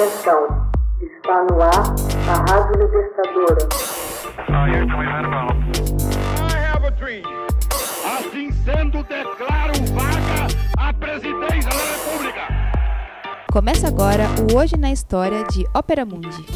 Atenção, está no ar a Rádio Libertadora. Assim sendo, declaro vaga a presidência da República. Começa agora o Hoje na História de Ópera Mundi.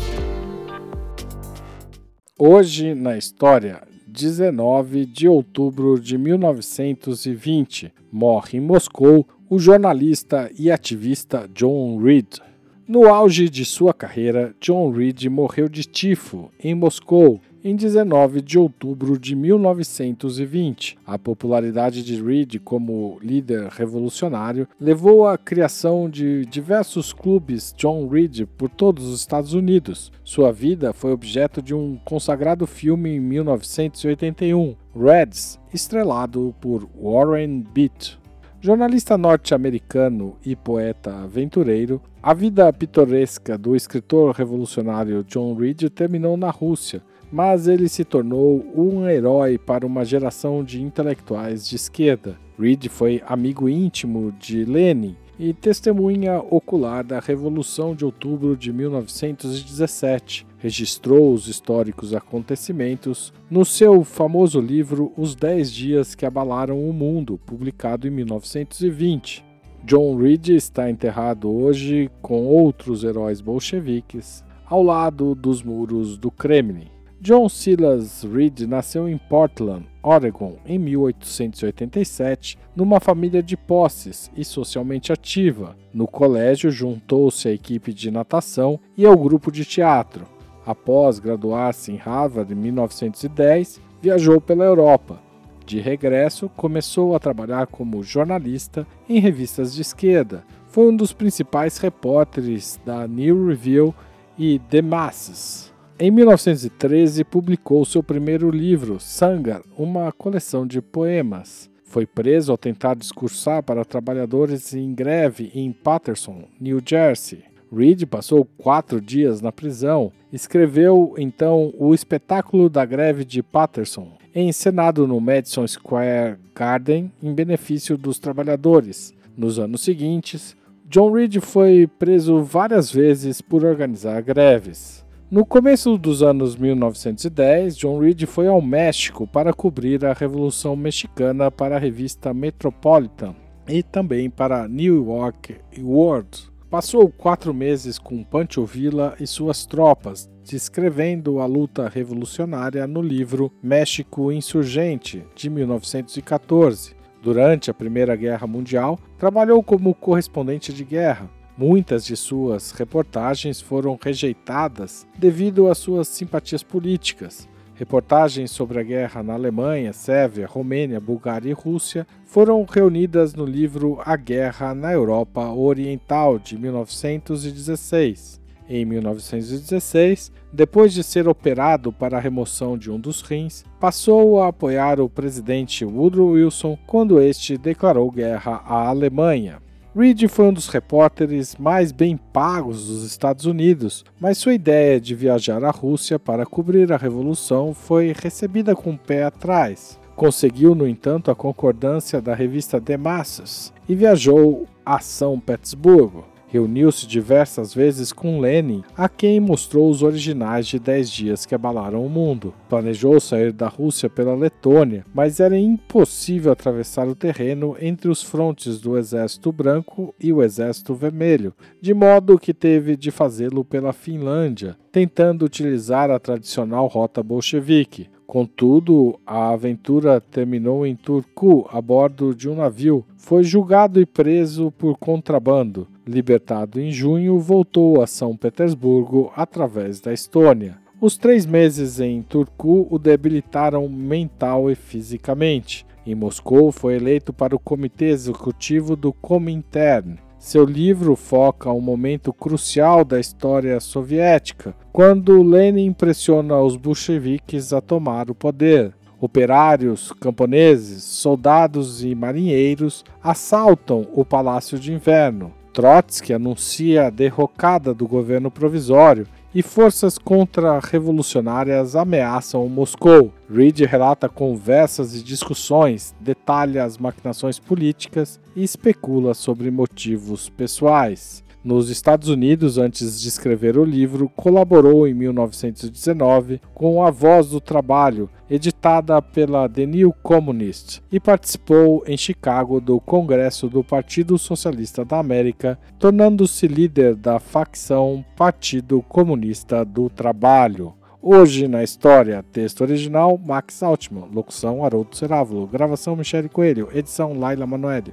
Hoje na História, 19 de outubro de 1920, morre em Moscou o jornalista e ativista John Reed. No auge de sua carreira, John Reed morreu de tifo em Moscou em 19 de outubro de 1920. A popularidade de Reed como líder revolucionário levou à criação de diversos clubes John Reed por todos os Estados Unidos. Sua vida foi objeto de um consagrado filme em 1981, Reds, estrelado por Warren Beatty. Jornalista norte-americano e poeta aventureiro, a vida pitoresca do escritor revolucionário John Reed terminou na Rússia, mas ele se tornou um herói para uma geração de intelectuais de esquerda. Reed foi amigo íntimo de Lenin e testemunha ocular da Revolução de Outubro de 1917. Registrou os históricos acontecimentos no seu famoso livro Os Dez Dias que Abalaram o Mundo, publicado em 1920. John Reed está enterrado hoje com outros heróis bolcheviques ao lado dos muros do Kremlin. John Silas Reed nasceu em Portland, Oregon, em 1887, numa família de posses e socialmente ativa. No colégio, juntou-se à equipe de natação e ao grupo de teatro. Após graduar-se em Harvard em 1910, viajou pela Europa. De regresso, começou a trabalhar como jornalista em revistas de esquerda. Foi um dos principais repórteres da New Review e The Masses. Em 1913, publicou seu primeiro livro, Sangar, uma coleção de poemas. Foi preso ao tentar discursar para trabalhadores em greve em Patterson, New Jersey. Reed passou quatro dias na prisão. Escreveu então o espetáculo da greve de Patterson, encenado no Madison Square Garden em benefício dos trabalhadores. Nos anos seguintes, John Reed foi preso várias vezes por organizar greves. No começo dos anos 1910, John Reed foi ao México para cobrir a Revolução Mexicana para a revista Metropolitan e também para New York World. Passou quatro meses com Pancho Villa e suas tropas, descrevendo a luta revolucionária no livro México Insurgente, de 1914. Durante a Primeira Guerra Mundial, trabalhou como correspondente de guerra. Muitas de suas reportagens foram rejeitadas devido às suas simpatias políticas. Reportagens sobre a guerra na Alemanha, Sérvia, Romênia, Bulgária e Rússia foram reunidas no livro A Guerra na Europa Oriental de 1916. Em 1916, depois de ser operado para a remoção de um dos rins, passou a apoiar o presidente Woodrow Wilson quando este declarou guerra à Alemanha. Reed foi um dos repórteres mais bem pagos dos Estados Unidos, mas sua ideia de viajar à Rússia para cobrir a Revolução foi recebida com o pé atrás. Conseguiu, no entanto, a concordância da revista The Masses e viajou a São Petersburgo. Reuniu-se diversas vezes com Lenin, a quem mostrou os originais de Dez Dias que Abalaram o Mundo. Planejou sair da Rússia pela Letônia, mas era impossível atravessar o terreno entre os frontes do Exército Branco e o Exército Vermelho, de modo que teve de fazê-lo pela Finlândia, tentando utilizar a tradicional rota bolchevique. Contudo, a aventura terminou em Turku a bordo de um navio. Foi julgado e preso por contrabando. Libertado em junho, voltou a São Petersburgo através da Estônia. Os três meses em Turku o debilitaram mental e fisicamente. Em Moscou, foi eleito para o comitê executivo do Comintern. Seu livro foca um momento crucial da história soviética, quando Lenin impressiona os bolcheviques a tomar o poder. Operários, camponeses, soldados e marinheiros assaltam o Palácio de Inverno. Trotsky anuncia a derrocada do governo provisório e forças contra-revolucionárias ameaçam Moscou. Reed relata conversas e discussões, detalha as maquinações políticas e especula sobre motivos pessoais. Nos Estados Unidos, antes de escrever o livro, colaborou em 1919 com A Voz do Trabalho, editada pela The New Communist, e participou em Chicago do Congresso do Partido Socialista da América, tornando-se líder da facção Partido Comunista do Trabalho. Hoje na história, texto original Max Altman, locução Haroldo Cerávulo, gravação Michele Coelho, edição Laila Manoeli.